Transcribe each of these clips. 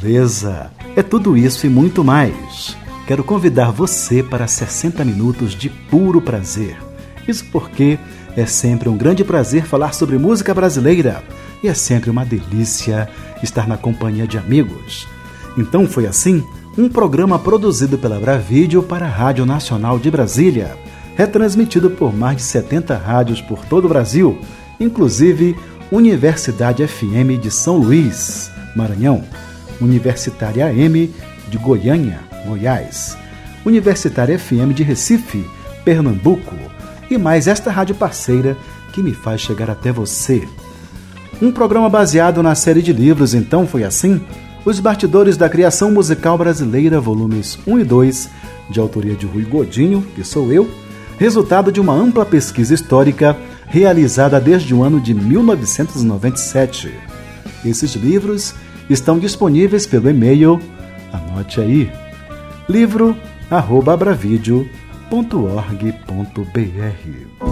Beleza! É tudo isso e muito mais. Quero convidar você para 60 minutos de puro prazer. Isso porque é sempre um grande prazer falar sobre música brasileira e é sempre uma delícia estar na companhia de amigos. Então foi assim um programa produzido pela Bravídeo para a Rádio Nacional de Brasília, retransmitido por mais de 70 rádios por todo o Brasil, inclusive Universidade FM de São Luís, Maranhão, Universitária AM de Goiânia, Goiás, Universitária FM de Recife, Pernambuco, e mais esta rádio parceira que me faz chegar até você. Um programa baseado na série de livros Então Foi Assim, Os Bastidores da Criação Musical Brasileira, volumes 1 e 2, de autoria de Rui Godinho, que sou eu, resultado de uma ampla pesquisa histórica realizada desde o ano de 1997. Esses livros estão disponíveis pelo e-mail, anote aí, livro@abravideo.org.br.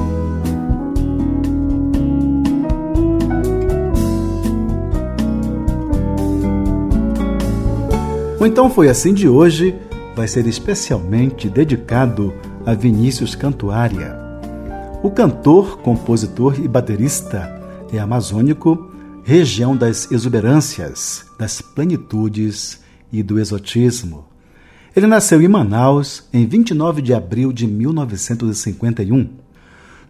O Então Foi Assim de hoje vai ser especialmente dedicado a Vinícius Cantuária. O cantor, compositor e baterista é amazônico, região das exuberâncias, das plenitudes e do exotismo. Ele nasceu em Manaus em 29 de abril de 1951.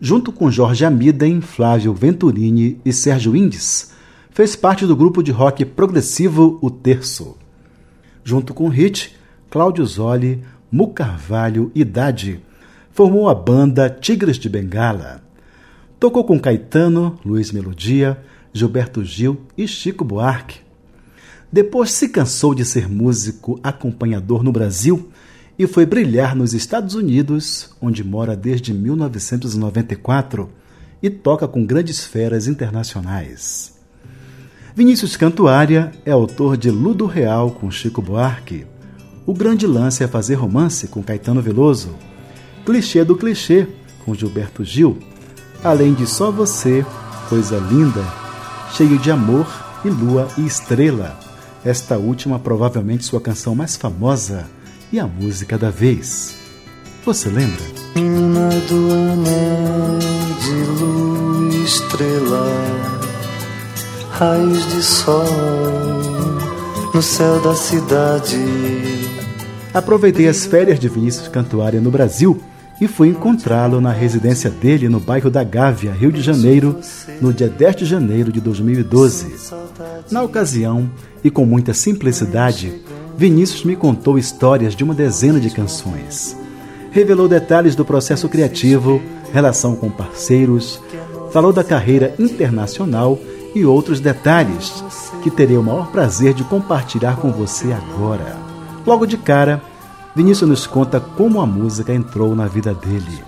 Junto com Jorge Amidem, Flávio Venturini e Sérgio Indes, fez parte do grupo de rock progressivo O Terço. Junto com Hit, Cláudio Zoli, Mu Carvalho e Dade, formou a banda Tigres de Bengala. Tocou com Caetano, Luiz Melodia, Gilberto Gil e Chico Buarque. Depois se cansou de ser músico acompanhador no Brasil e foi brilhar nos Estados Unidos, onde mora desde 1994 e toca com grandes feras internacionais. Vinícius Cantuária é autor de Ludo Real com Chico Buarque. O grande lance é fazer romance com Caetano Veloso. Clichê do clichê com Gilberto Gil. Além de Só Você, Coisa Linda, cheio de amor e lua e estrela esta última provavelmente sua canção mais famosa e a música da vez. Você lembra? Menina do anel de lua e estrela, raios de sol no céu da cidade. Aproveitei as férias de Vinícius Cantuária no Brasil e fui encontrá-lo na residência dele no bairro da Gávea, Rio de Janeiro, no dia 10 de janeiro de 2012. Na ocasião, e com muita simplicidade, Vinícius me contou histórias de uma dezena de canções. Revelou detalhes do processo criativo, relação com parceiros, falou da carreira internacional e outros detalhes que terei o maior prazer de compartilhar com você agora. Logo de cara, Vinícius nos conta como a música entrou na vida dele.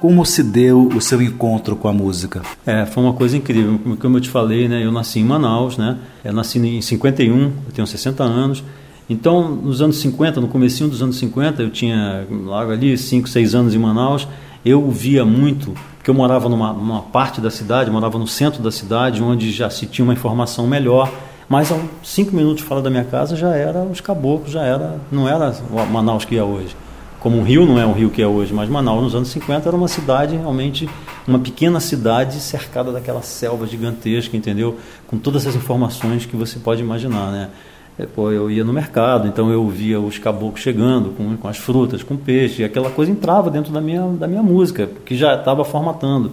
Como se deu o seu encontro com a música? É, foi uma coisa incrível. Como eu te falei, né, eu nasci em Manaus, né? Eu nasci em 51, eu tenho 60 anos. Então, nos anos 50, no comecinho dos anos 50, eu tinha logo ali 5, 6 anos em Manaus, eu via muito, porque eu morava numa, numa parte da cidade, morava no centro da cidade, onde já se tinha uma informação melhor mas a cinco minutos fora da minha casa já era os caboclos, já era, não era Manaus que é hoje. Como o Rio não é o Rio que é hoje, mas Manaus nos anos 50 era uma cidade realmente, uma pequena cidade cercada daquela selva gigantesca, entendeu? Com todas as informações que você pode imaginar, né? É, pô, eu ia no mercado, então eu via os caboclos chegando com, com as frutas, com peixe, e aquela coisa entrava dentro da minha, da minha música, que já estava formatando.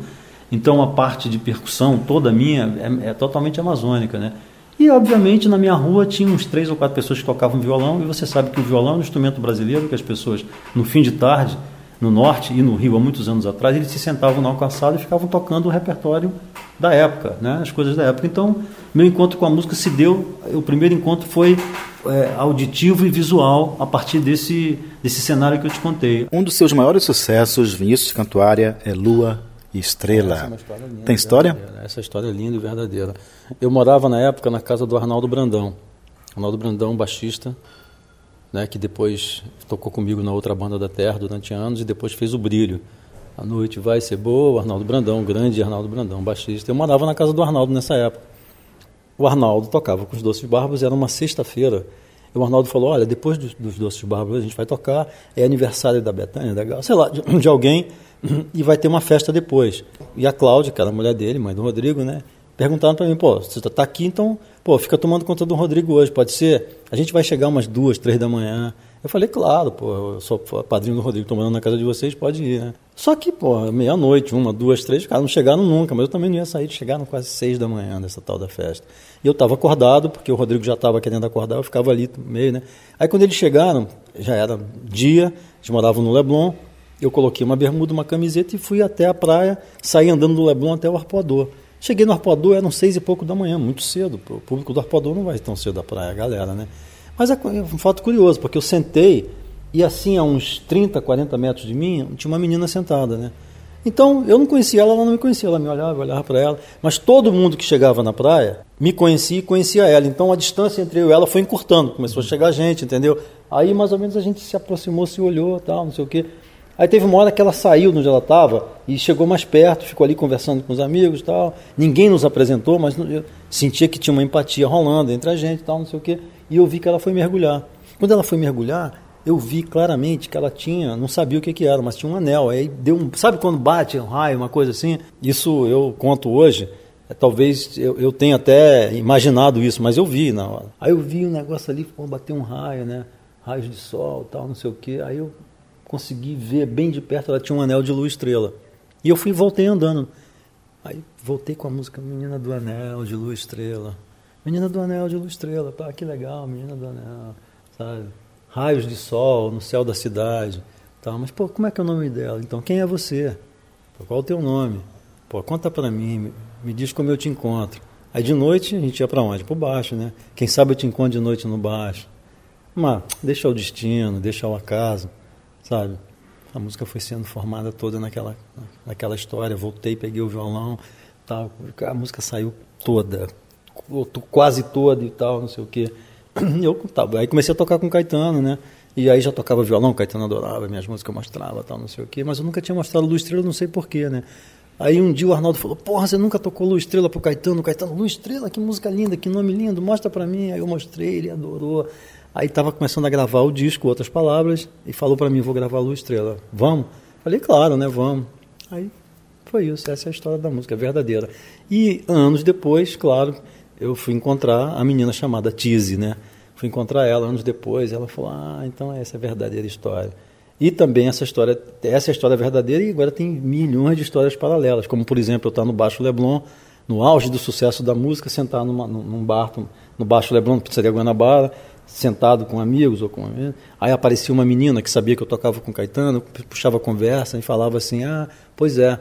Então a parte de percussão toda minha é, é totalmente amazônica, né? E, obviamente, na minha rua tinha uns três ou quatro pessoas que tocavam violão, e você sabe que o violão é um instrumento brasileiro que as pessoas, no fim de tarde, no norte e no Rio, há muitos anos atrás, eles se sentavam na calçada e ficavam tocando o repertório da época, né? as coisas da época. Então, meu encontro com a música se deu, o primeiro encontro foi é, auditivo e visual a partir desse, desse cenário que eu te contei. Um dos seus maiores sucessos, Vinícius Cantuária, é Lua Estrela. É história linda, Tem história? Essa história é linda e verdadeira. Eu morava na época na casa do Arnaldo Brandão. Arnaldo Brandão, baixista, né, que depois tocou comigo na outra banda da Terra durante anos e depois fez o Brilho. A noite vai ser boa, Arnaldo Brandão, grande Arnaldo Brandão, baixista. Eu morava na casa do Arnaldo nessa época. O Arnaldo tocava com os Doces Bárbaros, era uma sexta-feira. E o Arnaldo falou: Olha, depois dos, dos Doces Bárbaros a gente vai tocar, é aniversário da Betânia, da, sei lá, de, de alguém, e vai ter uma festa depois. E a Cláudia, que era a mulher dele, mãe do Rodrigo, né? Perguntaram para mim: Pô, você está aqui, então Pô, fica tomando conta do Rodrigo hoje, pode ser? A gente vai chegar umas duas, três da manhã. Eu falei, claro, pô, eu sou padrinho do Rodrigo, tomando na casa de vocês, pode ir, né? Só que, pô, meia-noite, uma, duas, três, os caras não chegaram nunca, mas eu também não ia sair, chegaram quase seis da manhã nessa tal da festa. E eu estava acordado, porque o Rodrigo já estava querendo acordar, eu ficava ali meio, né? Aí quando eles chegaram, já era dia, eles moravam no Leblon, eu coloquei uma bermuda, uma camiseta e fui até a praia, saí andando do Leblon até o Arpoador. Cheguei no Arpoador, eram seis e pouco da manhã, muito cedo. O público do Arpoador não vai tão cedo da praia, a galera, né? Mas é um fato curioso, porque eu sentei e assim, a uns 30, 40 metros de mim, tinha uma menina sentada, né? Então, eu não conhecia ela, ela não me conhecia, ela me olhava, eu olhava para ela. Mas todo mundo que chegava na praia me conhecia e conhecia ela. Então, a distância entre eu e ela foi encurtando, começou a chegar gente, entendeu? Aí, mais ou menos, a gente se aproximou, se olhou, tal, não sei o quê. Aí teve uma hora que ela saiu de onde ela estava e chegou mais perto, ficou ali conversando com os amigos tal. Ninguém nos apresentou, mas eu sentia que tinha uma empatia rolando entre a gente tal, não sei o quê. E eu vi que ela foi mergulhar. Quando ela foi mergulhar, eu vi claramente que ela tinha, não sabia o que, que era, mas tinha um anel. Aí deu um. Sabe quando bate um raio, uma coisa assim? Isso eu conto hoje. É, talvez eu, eu tenha até imaginado isso, mas eu vi na hora. Aí eu vi um negócio ali, pô, bateu um raio, né? Raios de sol tal, não sei o quê. Aí eu consegui ver bem de perto, ela tinha um anel de lua estrela. E eu fui voltei andando. Aí voltei com a música Menina do Anel de Lua Estrela. Menina do Anel de Lua Estrela, pá, que legal, Menina do Anel, sabe? Raios de sol no céu da cidade. Tá, mas, pô, como é que é o nome dela? Então, quem é você? Pô, qual é o teu nome? Pô, conta pra mim, me, me diz como eu te encontro. Aí de noite a gente ia para onde? Para baixo, né? Quem sabe eu te encontro de noite no baixo. Mas deixa o destino, deixa o acaso sabe? A música foi sendo formada toda naquela, naquela história. Voltei, peguei o violão, tal. A música saiu toda, quase toda e tal, não sei o quê. Eu tava, aí comecei a tocar com Caetano, né? E aí já tocava violão, Caetano adorava, minhas músicas eu mostrava, tal, não sei o quê. Mas eu nunca tinha mostrado Luz Estrela, não sei porquê, né? Aí um dia o Arnaldo falou: Porra, você nunca tocou Luz Estrela pro Caetano? Caetano, Luz Estrela, que música linda, que nome lindo, mostra pra mim. Aí eu mostrei, ele adorou. Aí estava começando a gravar o disco, outras palavras, e falou para mim, vou gravar Lua Estrela. Vamos? Falei, claro, né, vamos. Aí foi isso, essa é a história da música, é verdadeira. E anos depois, claro, eu fui encontrar a menina chamada Tise, né? Fui encontrar ela anos depois, ela falou, ah, então essa é a verdadeira história. E também essa história, essa é a história verdadeira e agora tem milhões de histórias paralelas, como por exemplo, eu estar no Baixo Leblon, no auge do sucesso da música, sentar numa, num bar, no Baixo Leblon, pizzaria Guanabara, sentado com amigos ou com aí aparecia uma menina que sabia que eu tocava com Caetano puxava conversa e falava assim ah pois é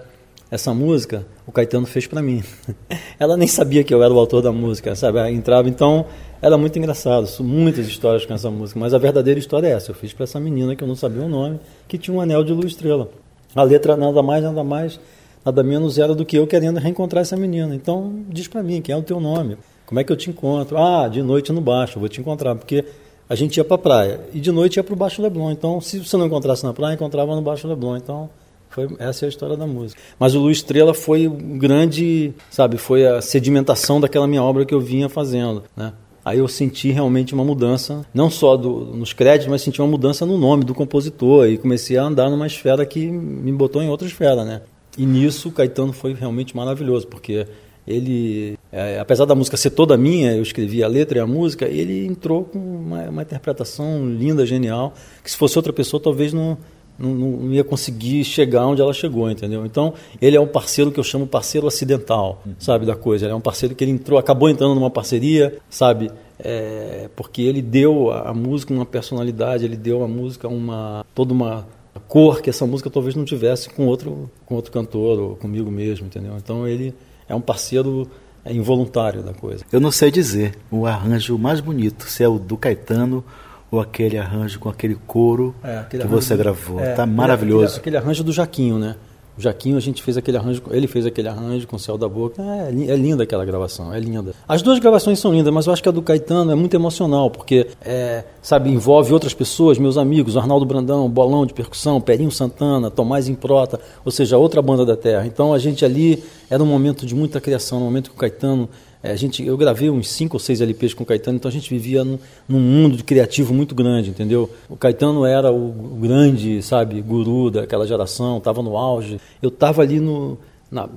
essa música o Caetano fez para mim. Ela nem sabia que eu era o autor da música sabe? Ela entrava então era muito engraçado muitas histórias com essa música mas a verdadeira história é essa eu fiz para essa menina que eu não sabia o nome que tinha um anel de lua estrela. A letra nada mais nada mais nada menos era do que eu querendo reencontrar essa menina então diz para mim quem é o teu nome como é que eu te encontro? Ah, de noite no baixo, vou te encontrar, porque a gente ia para a praia e de noite ia para o Baixo Leblon. Então, se você não encontrasse na praia, encontrava no Baixo Leblon. Então, foi, essa é a história da música. Mas o Lu Estrela foi um grande, sabe, foi a sedimentação daquela minha obra que eu vinha fazendo, né? Aí eu senti realmente uma mudança, não só do, nos créditos, mas senti uma mudança no nome do compositor e comecei a andar numa esfera que me botou em outra esfera, né? E nisso o Caetano foi realmente maravilhoso, porque ele, é, apesar da música ser toda minha, eu escrevi a letra e a música, ele entrou com uma, uma interpretação linda, genial, que se fosse outra pessoa talvez não, não, não, ia conseguir chegar onde ela chegou, entendeu? Então, ele é um parceiro que eu chamo parceiro acidental, sabe, da coisa. Ele é um parceiro que ele entrou, acabou entrando numa parceria, sabe, é, porque ele deu à música uma personalidade, ele deu à música uma toda uma cor que essa música talvez não tivesse com outro com outro cantor ou comigo mesmo, entendeu? Então, ele é um parceiro involuntário da coisa. Eu não sei dizer o arranjo mais bonito, se é o do Caetano ou aquele arranjo com aquele coro é, aquele que você gravou. É, tá maravilhoso. Aquele, aquele, arranjo do Jaquinho, né? O Jaquinho, a gente fez aquele arranjo, ele fez aquele arranjo com o Céu da Boca. É, é, linda aquela gravação, é linda. As duas gravações são lindas, mas eu acho que a do Caetano é muito emocional, porque, é, sabe, envolve outras pessoas, meus amigos, Arnaldo Brandão, Bolão de Percussão, Perinho Santana, Tomás Improta, ou seja, outra banda da terra. Então a gente ali era um momento de muita criação, um momento que o Caetano é, gente, eu gravei uns cinco ou seis LPs com o Caetano, então a gente vivia num, num mundo criativo muito grande, entendeu? O Caetano era o, grande, sabe, guru daquela geração, estava no auge. Eu estava ali no,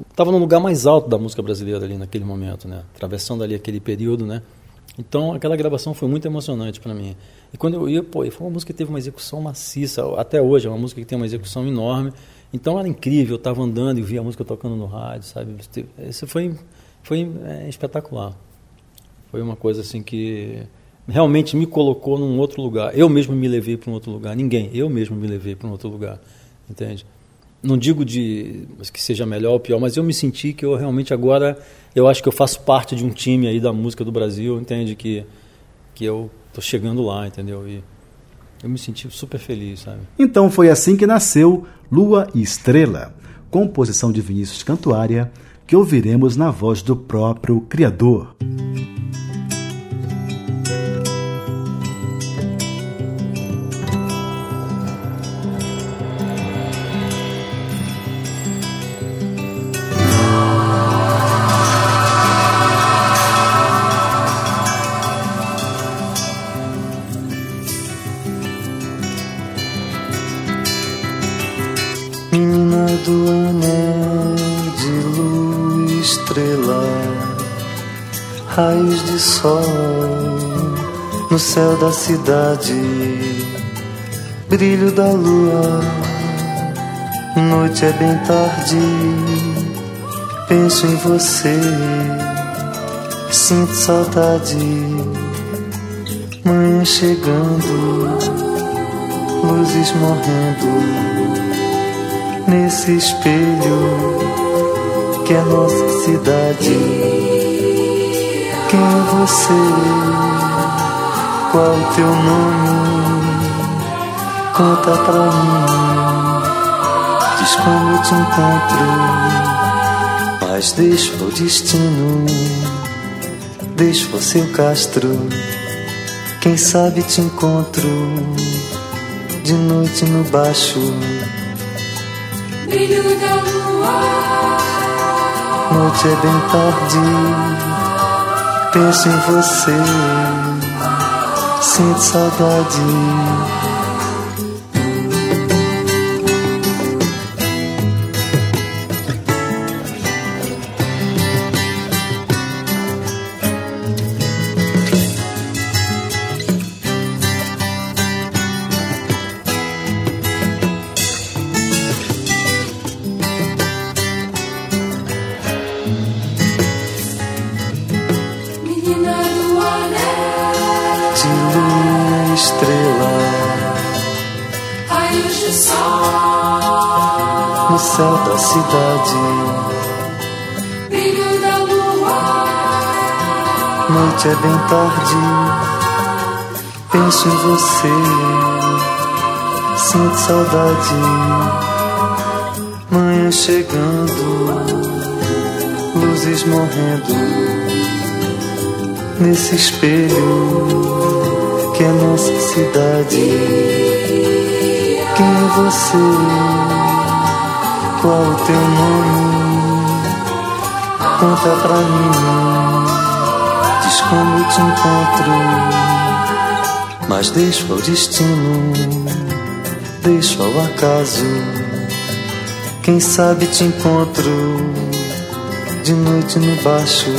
estava no lugar mais alto da música brasileira ali naquele momento, né? Atravessando ali aquele período, né? Então aquela gravação foi muito emocionante para mim. E quando eu ia, pô, foi uma música que teve uma execução maciça, até hoje é uma música que tem uma execução enorme. Então era incrível, eu estava andando e via a música tocando no rádio, sabe? Isso foi foi é, espetacular. Foi uma coisa assim que realmente me colocou num outro lugar. Eu mesmo me levei para um outro lugar. Ninguém, eu mesmo me levei para um outro lugar. Entende? Não digo de que seja melhor ou pior, mas eu me senti que eu realmente agora eu acho que eu faço parte de um time aí da música do Brasil, entende que que eu tô chegando lá, entendeu? E eu me senti super feliz, sabe? Então foi assim que nasceu Lua e Estrela, composição de Vinícius Cantuária que ouviremos na voz do próprio Criador. Sol no céu da cidade, brilho da lua. Noite é bem tarde, penso em você, sinto saudade. Manhã chegando, luzes morrendo nesse espelho que é nossa cidade. Quem é você? Qual o teu nome? Conta pra mim. Diz como eu te encontro. Mas deixa o destino. Deixa o seu castro. Quem sabe te encontro de noite no baixo. Brilho da lua. Noite é bem tarde penso em você, sinto saudade. Noite é bem tarde. Penso em você. Sinto saudade. Manhã chegando. Luzes morrendo. Nesse espelho que é nossa cidade. Quem é você? Qual o teu nome? Conta pra mim. Como eu te encontro. Mas deixa o destino, deixa o acaso. Quem sabe te encontro de noite no baixo.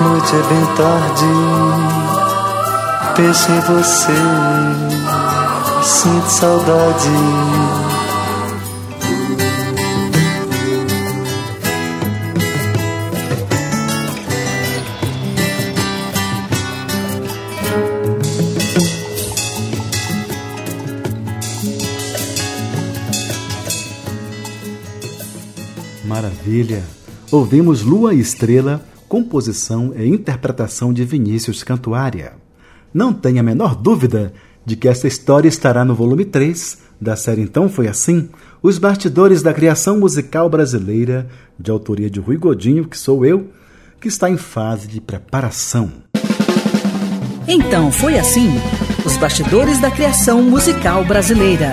Noite é bem tarde, penso em você sinto saudade. Maravilha! Ouvimos Lua e Estrela, composição e interpretação de Vinícius Cantuária. Não tenha a menor dúvida de que essa história estará no volume 3 da série Então Foi Assim, Os Bastidores da Criação Musical Brasileira, de autoria de Rui Godinho, que sou eu, que está em fase de preparação. Então foi assim: os bastidores da criação musical brasileira.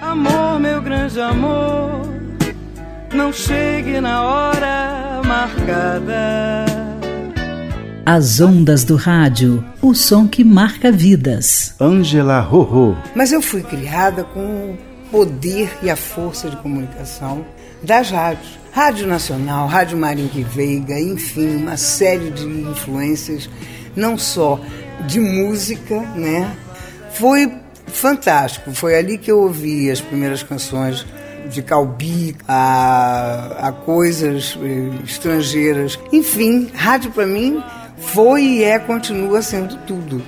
Amor, meu grande amor, não chegue na hora marcada. As ondas do rádio, o som que marca vidas. Ângela Rorô. Mas eu fui criada com o poder e a força de comunicação das rádios. Rádio Nacional, Rádio Marinque Veiga, enfim, uma série de influências, não só de música, né? Foi fantástico. Foi ali que eu ouvi as primeiras canções de Calbi a, a coisas eh, estrangeiras. Enfim, rádio para mim foi e é, continua sendo tudo.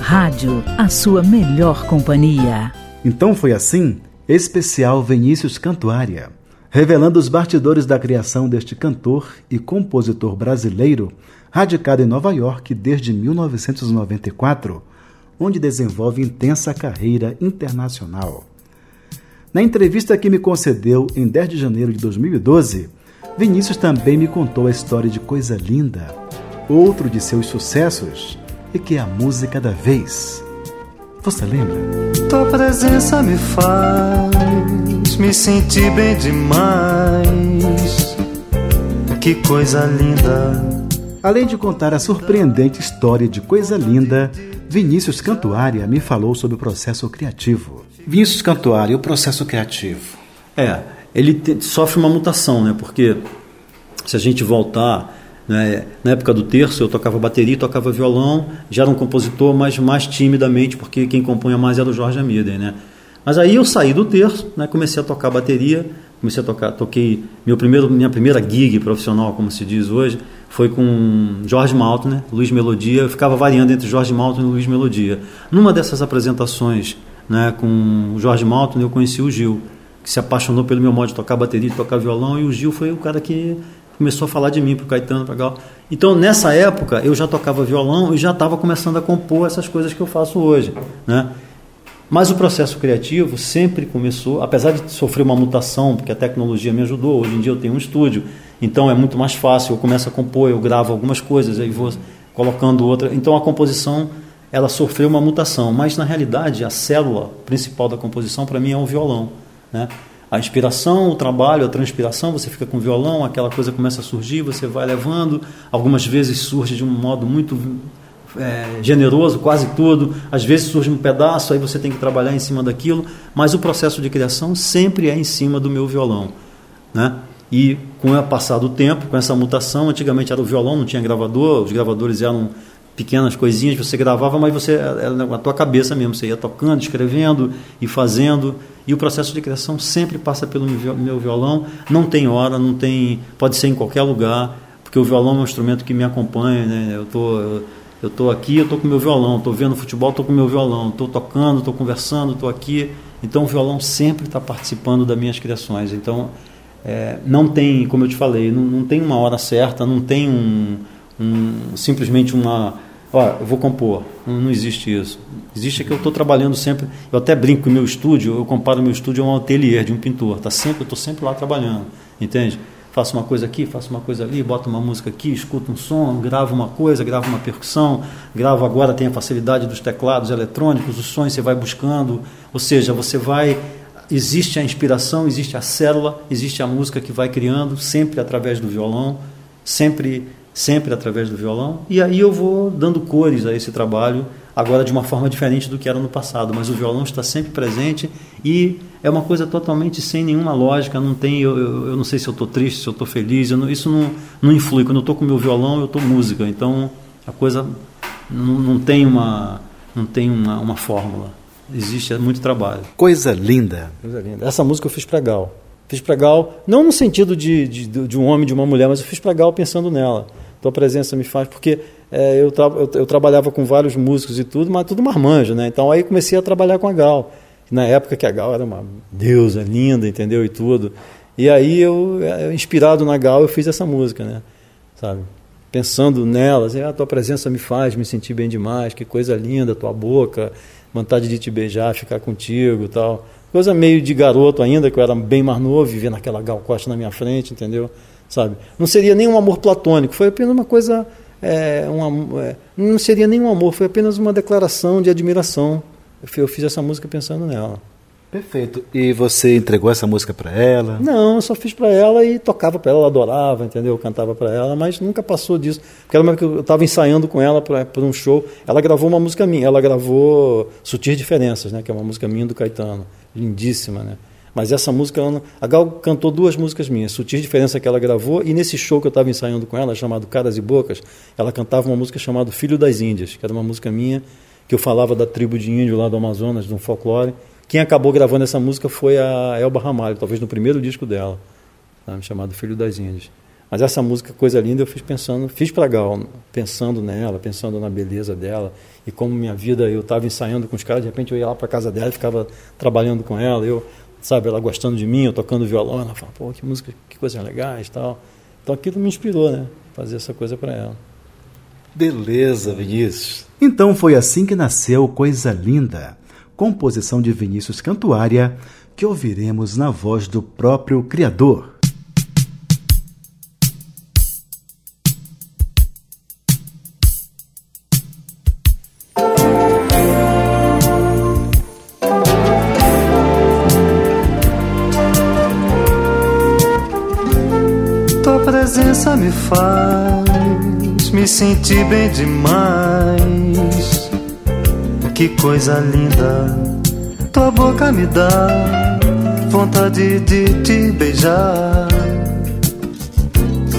Rádio, a sua melhor companhia. Então foi assim, especial Vinícius Cantuária, revelando os bastidores da criação deste cantor e compositor brasileiro, radicado em Nova York desde 1994, onde desenvolve intensa carreira internacional. Na entrevista que me concedeu em 10 de janeiro de 2012, Vinícius também me contou a história de Coisa Linda, outro de seus sucessos, e que é a música da vez. Você lembra? Tua presença me faz me sentir bem demais. Que coisa linda. Além de contar a surpreendente história de Coisa Linda, Vinícius Cantuária me falou sobre o processo criativo. Vinícius Cantuária, o processo criativo. É, ele te, sofre uma mutação, né? Porque se a gente voltar, né, na época do terço eu tocava bateria, tocava violão, já era um compositor, mas mais timidamente, porque quem compunha mais era o Jorge Amida, né? Mas aí eu saí do terço, né, comecei a tocar bateria, comecei a tocar, toquei meu primeiro, minha primeira gig profissional, como se diz hoje, foi com Jorge Maltner, Luiz Melodia. Eu ficava variando entre Jorge Maltner e Luiz Melodia. Numa dessas apresentações, né, com o Jorge Maltner, eu conheci o Gil que se apaixonou pelo meu modo de tocar bateria, de tocar violão, e o Gil foi o cara que começou a falar de mim para o Caetano, para Gal. Então, nessa época, eu já tocava violão e já estava começando a compor essas coisas que eu faço hoje, né? Mas o processo criativo sempre começou, apesar de sofrer uma mutação, porque a tecnologia me ajudou. Hoje em dia eu tenho um estúdio, então é muito mais fácil. Eu começo a compor, eu gravo algumas coisas, aí vou colocando outra. Então a composição ela sofreu uma mutação, mas na realidade a célula principal da composição para mim é o violão. Né? A inspiração, o trabalho, a transpiração, você fica com o violão, aquela coisa começa a surgir, você vai levando. Algumas vezes surge de um modo muito é, generoso, quase tudo. Às vezes surge um pedaço, aí você tem que trabalhar em cima daquilo. Mas o processo de criação sempre é em cima do meu violão. Né? E com o passar do tempo, com essa mutação, antigamente era o violão, não tinha gravador, os gravadores eram pequenas coisinhas, você gravava, mas você era na tua cabeça mesmo, você ia tocando, escrevendo e fazendo. E o processo de criação sempre passa pelo meu violão, não tem hora, não tem, pode ser em qualquer lugar, porque o violão é um instrumento que me acompanha, né? Eu tô eu tô aqui, eu tô com meu violão, tô vendo futebol, tô com meu violão, tô tocando, tô conversando, tô aqui. Então o violão sempre está participando das minhas criações. Então é, não tem, como eu te falei, não, não tem uma hora certa, não tem um, um simplesmente uma ó, eu vou compor. Não, não existe isso. Existe que eu estou trabalhando sempre. Eu até brinco com o meu estúdio, eu comparo o meu estúdio a um ateliê de um pintor. Tá sempre, eu estou sempre lá trabalhando, entende? Faço uma coisa aqui, faço uma coisa ali, boto uma música aqui, escuto um som, gravo uma coisa, gravo uma percussão, gravo agora, tem a facilidade dos teclados eletrônicos, os sons você vai buscando. Ou seja, você vai existe a inspiração, existe a célula, existe a música que vai criando, sempre através do violão, sempre sempre através do violão, e aí eu vou dando cores a esse trabalho, agora de uma forma diferente do que era no passado, mas o violão está sempre presente e é uma coisa totalmente sem nenhuma lógica, não tem, eu, eu, eu não sei se eu estou triste, se eu estou feliz, eu não, isso não, não influi, quando eu estou com o meu violão eu estou música, então a coisa não, não tem, uma, não tem uma, uma fórmula, existe é muito trabalho. Coisa linda. Coisa linda. Essa música eu fiz para Gal. Fiz para Gal, não no sentido de, de, de um homem e de uma mulher, mas eu fiz para Gal pensando nela tua presença me faz, porque é, eu, tra eu, eu, trabalhava com vários músicos e tudo, mas tudo marmanjo, né? Então aí comecei a trabalhar com a Gal. Na época que a Gal era uma deusa linda, entendeu? E tudo. E aí eu, eu, inspirado na Gal, eu fiz essa música, né? Sabe? Pensando nela, assim, a ah, tua presença me faz me sentir bem demais, que coisa linda, tua boca, vontade de te beijar, ficar contigo, tal. Coisa meio de garoto ainda, que eu era bem mais novo, vivia naquela Gal Costa na minha frente, entendeu? Sabe? Não seria nem um amor platônico, foi apenas uma coisa é, um, é, não seria nenhum amor, foi apenas uma declaração de admiração. Eu fiz essa música pensando nela. Perfeito. E você entregou essa música para ela? Não, eu só fiz para ela e tocava para ela, ela adorava, entendeu? Eu cantava para ela, mas nunca passou disso. Porque ela, eu estava ensaiando com ela para um show. Ela gravou uma música minha, ela gravou Sutis Diferenças, né? Que é uma música minha do Caetano, lindíssima, né? Mas essa música, a Gal cantou duas músicas minhas, Sutis Diferença que ela gravou, e nesse show que eu estava ensaiando com ela, chamado Caras e Bocas, ela cantava uma música chamada Filho das Índias, que era uma música minha, que eu falava da tribo de índio lá do Amazonas, de um folclore. Quem acabou gravando essa música foi a Elba Ramalho, talvez no primeiro disco dela, sabe, chamado Filho das Índias. Mas essa música, coisa linda, eu fiz pensando, fiz para Gal, pensando nela, pensando na beleza dela e como minha vida, eu estava ensaiando com os caras, de repente eu ia lá para casa dela ficava trabalhando com ela, eu sabe, ela gostando de mim, eu tocando violão, ela fala, pô, que música, que coisas legais tal. Então aquilo me inspirou, né? Fazer essa coisa para ela. Beleza, Vinícius. Então foi assim que nasceu Coisa Linda, composição de Vinícius Cantuária, que ouviremos na voz do próprio criador. Presença me faz me sentir bem demais. Que coisa linda, tua boca me dá vontade de te beijar.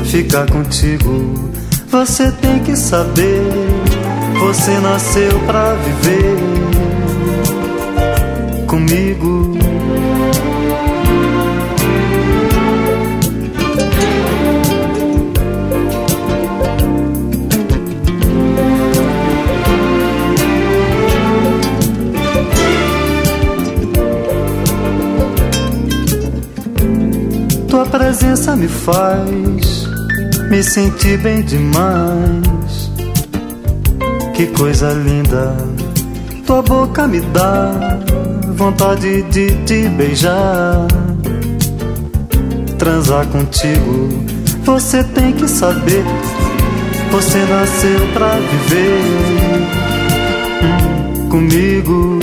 Ficar contigo, você tem que saber. Você nasceu pra viver comigo. Presença me faz me sentir bem demais. Que coisa linda, tua boca me dá vontade de te beijar. Transar contigo, você tem que saber. Você nasceu pra viver hum, comigo.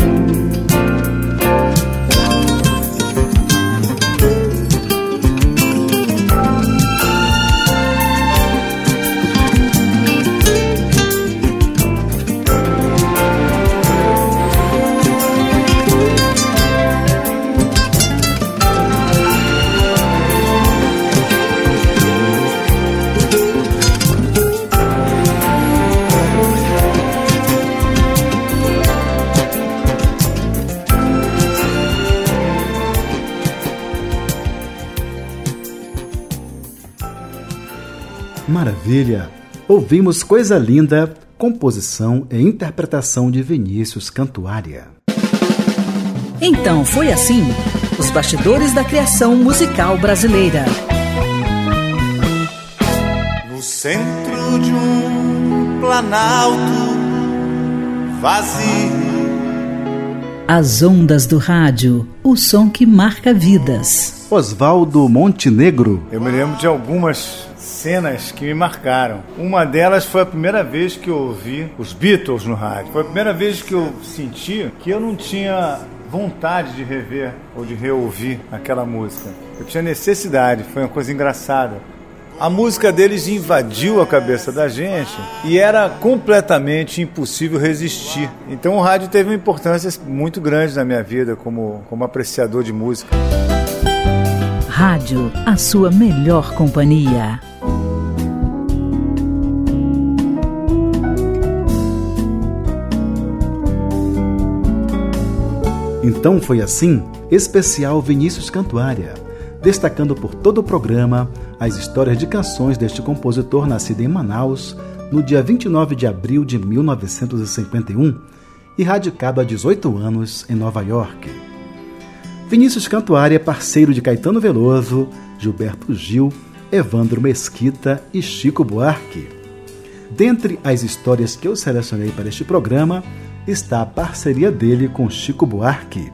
Maravilha! Ouvimos Coisa Linda, composição e interpretação de Vinícius Cantuária. Então foi assim: os bastidores da criação musical brasileira. No centro de um planalto vazio. As ondas do rádio, o som que marca vidas. Oswaldo Montenegro. Eu me lembro de algumas cenas que me marcaram. Uma delas foi a primeira vez que eu ouvi os Beatles no rádio. Foi a primeira vez que eu senti que eu não tinha vontade de rever ou de reouvir aquela música. Eu tinha necessidade, foi uma coisa engraçada. A música deles invadiu a cabeça da gente e era completamente impossível resistir. Então o rádio teve uma importância muito grande na minha vida como, como apreciador de música. Rádio, a sua melhor companhia. Então foi assim, especial Vinícius Cantuária, destacando por todo o programa as histórias de canções deste compositor nascido em Manaus no dia 29 de abril de 1951 e radicado há 18 anos em Nova York. Vinícius Cantuária é parceiro de Caetano Veloso, Gilberto Gil, Evandro Mesquita e Chico Buarque. Dentre as histórias que eu selecionei para este programa está a parceria dele com Chico Buarque,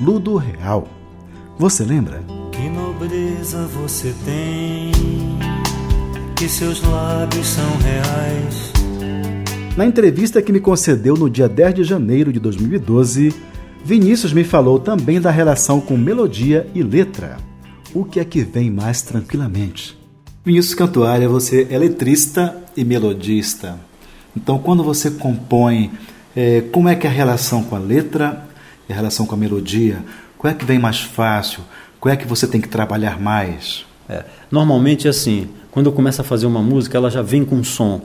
Ludo Real. Você lembra? Que nobreza você tem, que seus lábios são reais. Na entrevista que me concedeu no dia 10 de janeiro de 2012, Vinícius me falou também da relação com melodia e letra. O que é que vem mais tranquilamente? Vinícius Cantuária, você é letrista e melodista. Então, quando você compõe, é, como é que é a relação com a letra e a relação com a melodia? Qual é que vem mais fácil? Qual é que você tem que trabalhar mais? É, normalmente é assim, quando eu começo a fazer uma música, ela já vem com som.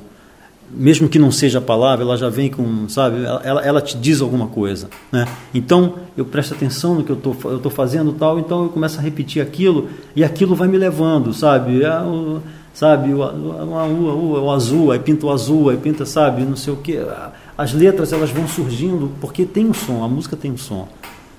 Mesmo que não seja a palavra, ela já vem com, sabe, ela, ela te diz alguma coisa. Né? Então, eu presto atenção no que eu tô, estou fazendo tal, então eu começo a repetir aquilo e aquilo vai me levando, sabe? É, o, sabe, o, o, o, o, azul, aí pinta o azul, aí pinta, sabe, não sei o que. As letras, elas vão surgindo porque tem um som, a música tem um som.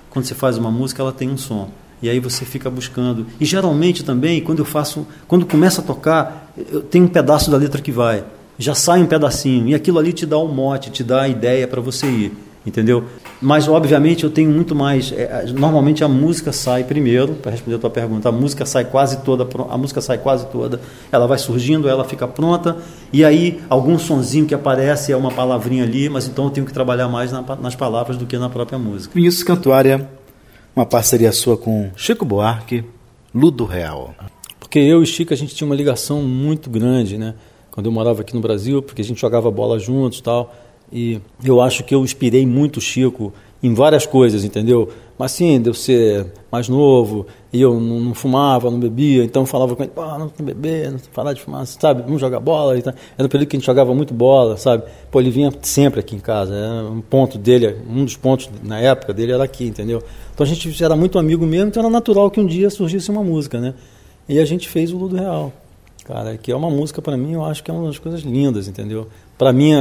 Quando você faz uma música, ela tem um som. E aí você fica buscando. E geralmente também, quando eu faço, quando começa a tocar, eu tenho um pedaço da letra que vai. Já sai um pedacinho. E aquilo ali te dá um mote, te dá a ideia para você ir. Entendeu? Mas, obviamente, eu tenho muito mais. É, normalmente a música sai primeiro, para responder a tua pergunta. A música sai quase toda, a música sai quase toda. Ela vai surgindo, ela fica pronta. E aí, algum sonzinho que aparece é uma palavrinha ali, mas então eu tenho que trabalhar mais na, nas palavras do que na própria música. Vinícius Cantuária uma parceria sua com Chico Buarque, Ludo Real. Porque eu e Chico a gente tinha uma ligação muito grande, né? Quando eu morava aqui no Brasil, porque a gente jogava bola juntos, tal. E eu acho que eu inspirei muito o Chico em várias coisas, entendeu? Mas sim, de eu ser mais novo, e eu não, não fumava, não bebia, então falava com ele, pô, não beber, não parar de fumar, sabe? Vamos jogar bola. Então, era um período que a gente jogava muito bola, sabe? Pô, ele vinha sempre aqui em casa, era um ponto dele, um dos pontos na época dele era aqui, entendeu? Então a gente era muito amigo mesmo, então era natural que um dia surgisse uma música, né? E a gente fez o Ludo Real, cara, que é uma música para mim, eu acho que é uma das coisas lindas, entendeu? Para mim,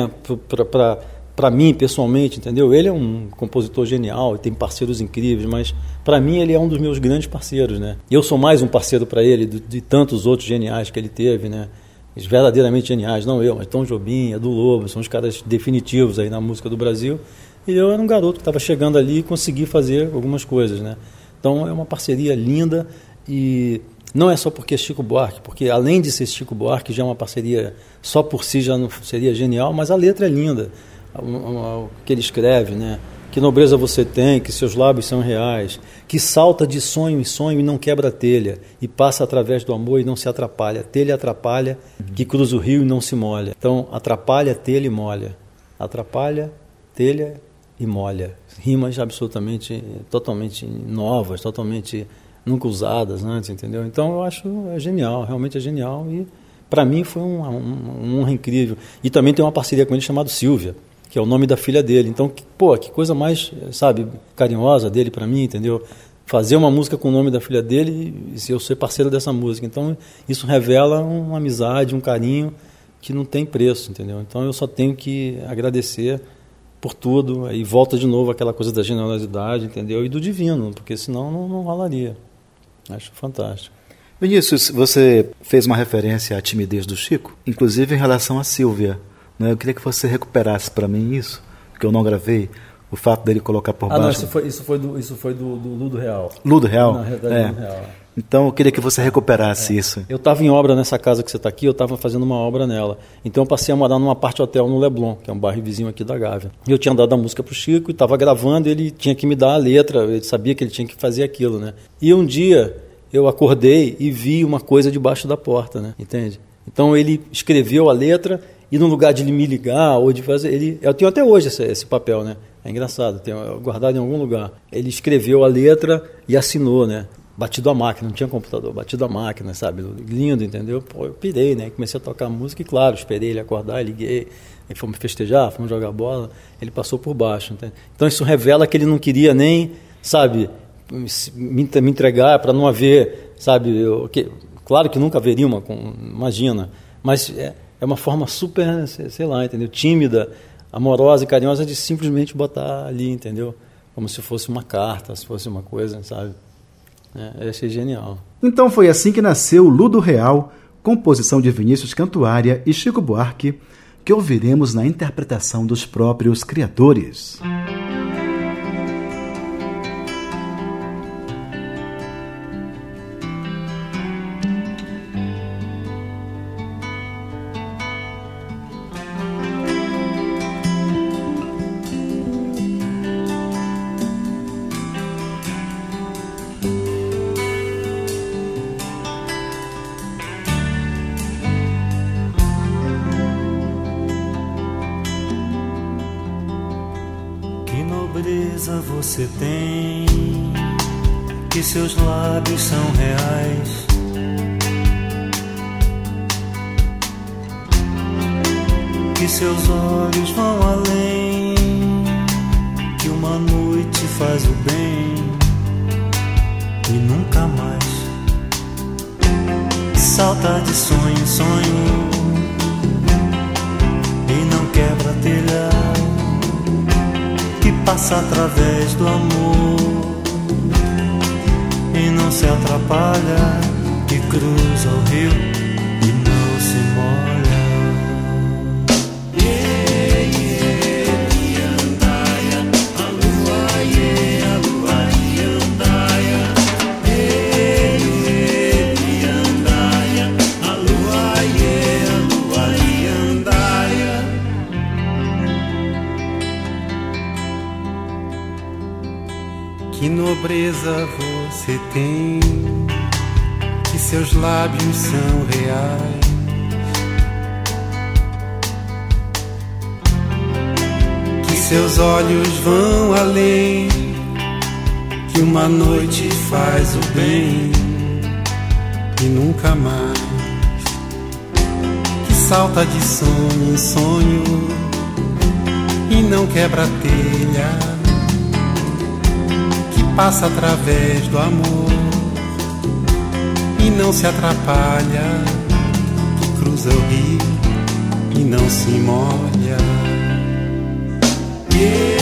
para mim pessoalmente, entendeu? Ele é um compositor genial, tem parceiros incríveis, mas para mim ele é um dos meus grandes parceiros, né? Eu sou mais um parceiro para ele de, de, tantos outros geniais que ele teve, né? Verdadeiramente geniais, não eu, mas Tom Jobim, Edu Lobo, são os caras definitivos aí na música do Brasil. E eu era um garoto que estava chegando ali e consegui fazer algumas coisas, né? Então é uma parceria linda e não é só porque é Chico Buarque, porque além de ser Chico Buarque já é uma parceria só por si já não seria genial, mas a letra é linda o que ele escreve, né? Que nobreza você tem, que seus lábios são reais, que salta de sonho em sonho e não quebra a telha, e passa através do amor e não se atrapalha. Telha atrapalha, que cruza o rio e não se molha. Então, atrapalha, telha e molha. Atrapalha, telha e molha. Rimas absolutamente, totalmente novas, totalmente nunca usadas antes, entendeu? Então, eu acho é genial, realmente é genial e para mim foi uma, honra incrível. E também tem uma parceria com ele chamado Silvia que é o nome da filha dele. Então, que, pô, que coisa mais, sabe, carinhosa dele para mim, entendeu? Fazer uma música com o nome da filha dele e eu ser parceiro dessa música. Então, isso revela uma amizade, um carinho que não tem preço, entendeu? Então, eu só tenho que agradecer por tudo e volta de novo aquela coisa da generosidade, entendeu? E do divino, porque senão não, não rolaria. Acho fantástico. Vinícius, você fez uma referência à timidez do Chico, inclusive em relação a Silvia. Né? Eu queria que você recuperasse para mim isso, porque eu não gravei. O fato dele colocar por ah, baixo. Não, isso foi, isso foi, do, isso foi do, do Ludo Real. Ludo Real? Na realidade, é. Ludo Real. Então eu queria que você recuperasse é. isso. Eu estava em obra nessa casa que você está aqui, eu estava fazendo uma obra nela. Então eu passei a morar numa parte hotel no Leblon, que é um bairro vizinho aqui da Gávea. Eu tinha dado a música para o Chico e estava gravando, ele tinha que me dar a letra, ele sabia que ele tinha que fazer aquilo, né? E um dia eu acordei e vi uma coisa debaixo da porta, né? Entende? Então ele escreveu a letra e no lugar de ele me ligar ou de fazer. Ele, eu tenho até hoje esse, esse papel, né? É engraçado, tenho guardado em algum lugar. Ele escreveu a letra e assinou, né? Batido a máquina, não tinha computador, batido a máquina, sabe? Lindo, entendeu? Pô, eu pirei, né? Comecei a tocar música e, claro, esperei ele acordar, liguei, aí fomos festejar, fomos jogar bola, ele passou por baixo. Então isso revela que ele não queria nem, sabe, me, me entregar para não haver, sabe? Eu, que, claro que nunca haveria uma, imagina, mas é, é uma forma super, sei lá, entendeu? Tímida, amorosa e carinhosa de simplesmente botar ali, entendeu? como se fosse uma carta, se fosse uma coisa, sabe? É, achei genial. Então foi assim que nasceu Ludo Real, composição de Vinícius Cantuária e Chico Buarque, que ouviremos na interpretação dos próprios criadores. Nobreza você tem, que seus lábios são reais. Que seus olhos vão além, que uma noite faz o bem e nunca mais salta de sonho em sonho e não quebra telhado passa através do amor e não se atrapalha, que cruza o rio nobreza você tem, que seus lábios são reais. Que seus olhos vão além, que uma noite faz o bem e nunca mais. Que salta de sonho em sonho e não quebra telha passa através do amor e não se atrapalha, que cruza o rio e não se molha. Yeah,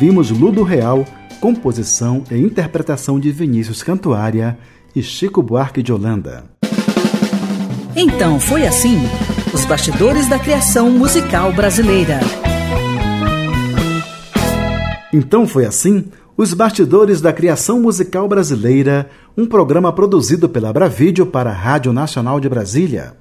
Ouvimos Ludo Real, composição e interpretação de Vinícius Cantuária e Chico Buarque de Holanda. Então foi assim: os bastidores da criação musical brasileira. Então foi assim: os bastidores da criação musical brasileira, um programa produzido pela Bravídeo para a Rádio Nacional de Brasília,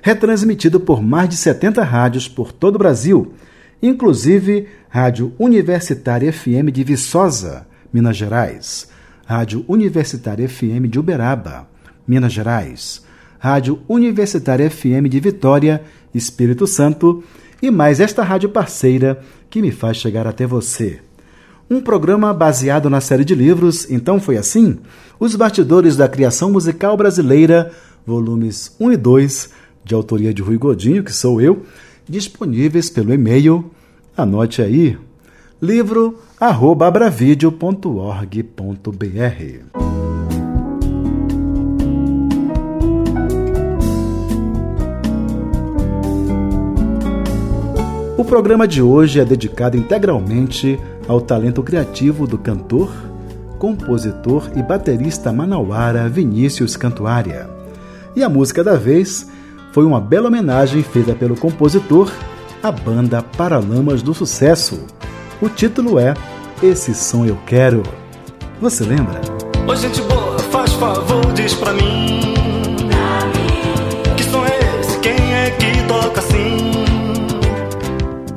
retransmitido por mais de 70 rádios por todo o Brasil, inclusive Rádio Universitária FM de Viçosa, Minas Gerais, Rádio Universitária FM de Uberaba, Minas Gerais, Rádio Universitária FM de Vitória, Espírito Santo, e mais esta rádio parceira que me faz chegar até você. Um programa baseado na série de livros Então Foi Assim? Os Bastidores da Criação Musical Brasileira, volumes 1 e 2, de autoria de Rui Godinho, que sou eu, disponíveis pelo e-mail, anote aí, livro@abravideo.org.br. O programa de hoje é dedicado integralmente ao talento criativo do cantor, compositor e baterista manauara Vinícius Cantuária. E a música da vez foi uma bela homenagem feita pelo compositor à banda Paralamas do Sucesso. O título é Esse Som Eu Quero. Você lembra? Oi, gente boa, faz favor, diz pra mim. Que som é esse? Quem é que toca assim?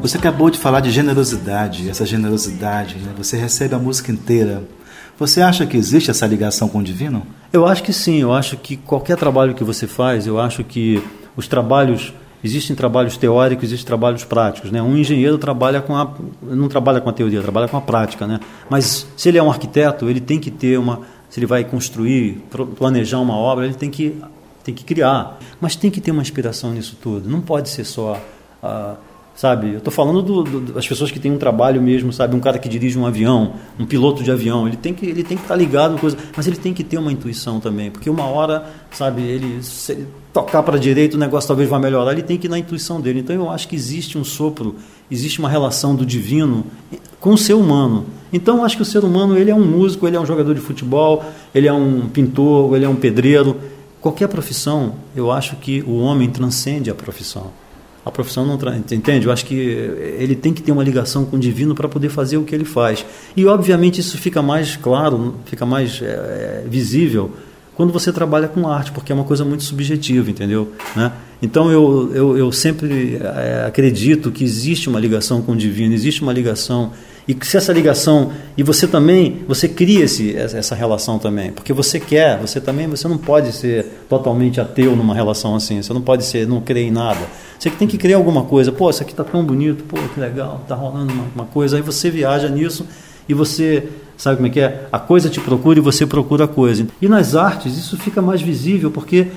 Você acabou de falar de generosidade, essa generosidade, né? você recebe a música inteira. Você acha que existe essa ligação com o divino? Eu acho que sim, eu acho que qualquer trabalho que você faz, eu acho que os trabalhos existem trabalhos teóricos, existem trabalhos práticos, né? Um engenheiro trabalha com a não trabalha com a teoria, trabalha com a prática, né? Mas se ele é um arquiteto, ele tem que ter uma se ele vai construir, planejar uma obra, ele tem que tem que criar, mas tem que ter uma inspiração nisso tudo. Não pode ser só sabe? Eu estou falando do, do, das pessoas que têm um trabalho mesmo, sabe? Um cara que dirige um avião, um piloto de avião, ele tem que ele tem que estar tá ligado coisa, mas ele tem que ter uma intuição também, porque uma hora, sabe? Ele se ele tocar para a direita o negócio talvez vá melhorar, ele tem que ir na intuição dele. Então eu acho que existe um sopro, existe uma relação do divino com o ser humano. Então eu acho que o ser humano ele é um músico, ele é um jogador de futebol, ele é um pintor, ele é um pedreiro. Qualquer profissão, eu acho que o homem transcende a profissão. A profissão não entende? Eu acho que ele tem que ter uma ligação com o divino para poder fazer o que ele faz. E obviamente isso fica mais claro, fica mais é, visível quando você trabalha com arte, porque é uma coisa muito subjetiva, entendeu? Né? Então eu, eu, eu sempre é, acredito que existe uma ligação com o divino, existe uma ligação e se essa ligação e você também você cria esse, essa relação também porque você quer você também você não pode ser totalmente ateu numa relação assim você não pode ser não crer em nada você tem que criar alguma coisa. Pô isso aqui está tão bonito pô que legal está rolando uma, uma coisa. Aí você viaja nisso e você sabe como é que é? A coisa te procura e você procura a coisa. E nas artes isso fica mais visível porque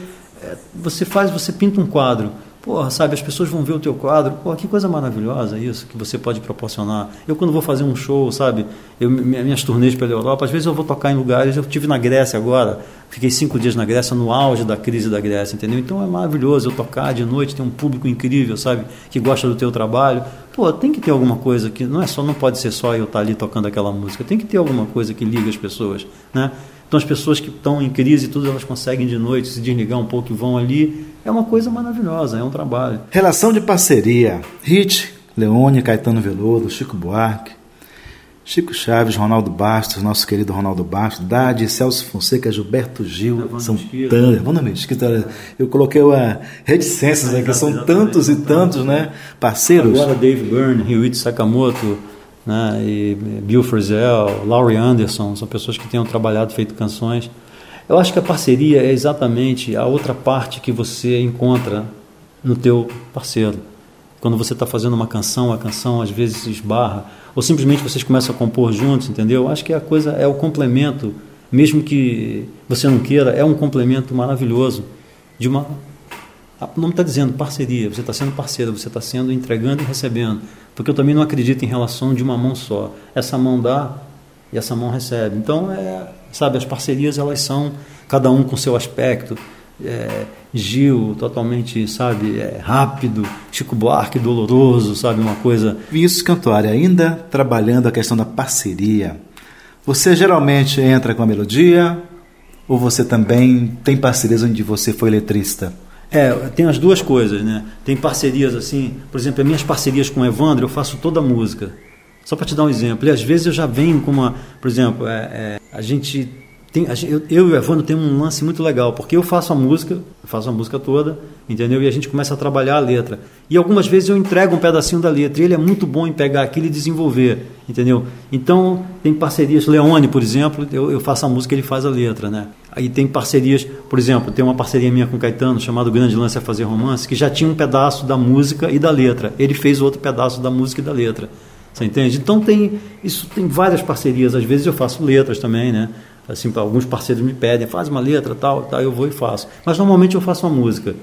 é, você faz você pinta um quadro Porra, sabe, as pessoas vão ver o teu quadro, porra, que coisa maravilhosa isso que você pode proporcionar. Eu quando vou fazer um show, sabe, eu, minhas turnês pela Europa, às vezes eu vou tocar em lugares, eu tive na Grécia agora, fiquei cinco dias na Grécia, no auge da crise da Grécia, entendeu? Então é maravilhoso eu tocar de noite, tem um público incrível, sabe, que gosta do teu trabalho. Pô, tem que ter alguma coisa que não é só, não pode ser só eu estar ali tocando aquela música, tem que ter alguma coisa que liga as pessoas, né? Então as pessoas que estão em crise tudo, elas conseguem de noite se desligar um pouco e vão ali. É uma coisa maravilhosa, é um trabalho. Relação de parceria. Hit, Leone, Caetano Veloso, Chico Buarque, Chico Chaves, Ronaldo Bastos, nosso querido Ronaldo Bastos, Dade, Celso Fonseca, Gilberto Gil, Evandro são tantos. Mesquita, eu coloquei uma reticências aqui, são tantos e tantos, né? Parceiros. Agora Dave Byrne, Ryuichi Sakamoto, né, e Bill Frisell, Laurie Anderson, são pessoas que tenham trabalhado, feito canções. Eu acho que a parceria é exatamente a outra parte que você encontra no teu parceiro. Quando você está fazendo uma canção, a canção às vezes esbarra, ou simplesmente vocês começam a compor juntos, entendeu? Eu acho que a coisa é o complemento, mesmo que você não queira, é um complemento maravilhoso de uma o nome está dizendo parceria, você está sendo parceiro, você está sendo entregando e recebendo. Porque eu também não acredito em relação de uma mão só. Essa mão dá e essa mão recebe. Então, é, sabe, as parcerias elas são cada um com seu aspecto. É, Gil, totalmente, sabe, é, rápido, Chico Buarque, doloroso, sabe, uma coisa. Vinícius Cantuária, ainda trabalhando a questão da parceria, você geralmente entra com a melodia ou você também tem parcerias onde você foi letrista? É, tem as duas coisas, né? Tem parcerias assim, por exemplo, as minhas parcerias com o Evandro, eu faço toda a música. Só para te dar um exemplo. E às vezes eu já venho com uma, por exemplo, é, é, a gente tem, eu, eu e o Evandro temos um lance muito legal, porque eu faço a música, faço a música toda, entendeu? E a gente começa a trabalhar a letra. E algumas vezes eu entrego um pedacinho da letra, e ele é muito bom em pegar aquilo e desenvolver, entendeu? Então, tem parcerias, Leone, por exemplo, eu, eu faço a música, ele faz a letra, né? Aí tem parcerias, por exemplo, tem uma parceria minha com Caetano, chamado Grande Lance a Fazer Romance, que já tinha um pedaço da música e da letra. Ele fez outro pedaço da música e da letra. Você entende? Então tem isso tem várias parcerias. Às vezes eu faço letras também, né? Assim, alguns parceiros me pedem, faz uma letra, tal, tal, eu vou e faço. Mas normalmente eu faço uma música.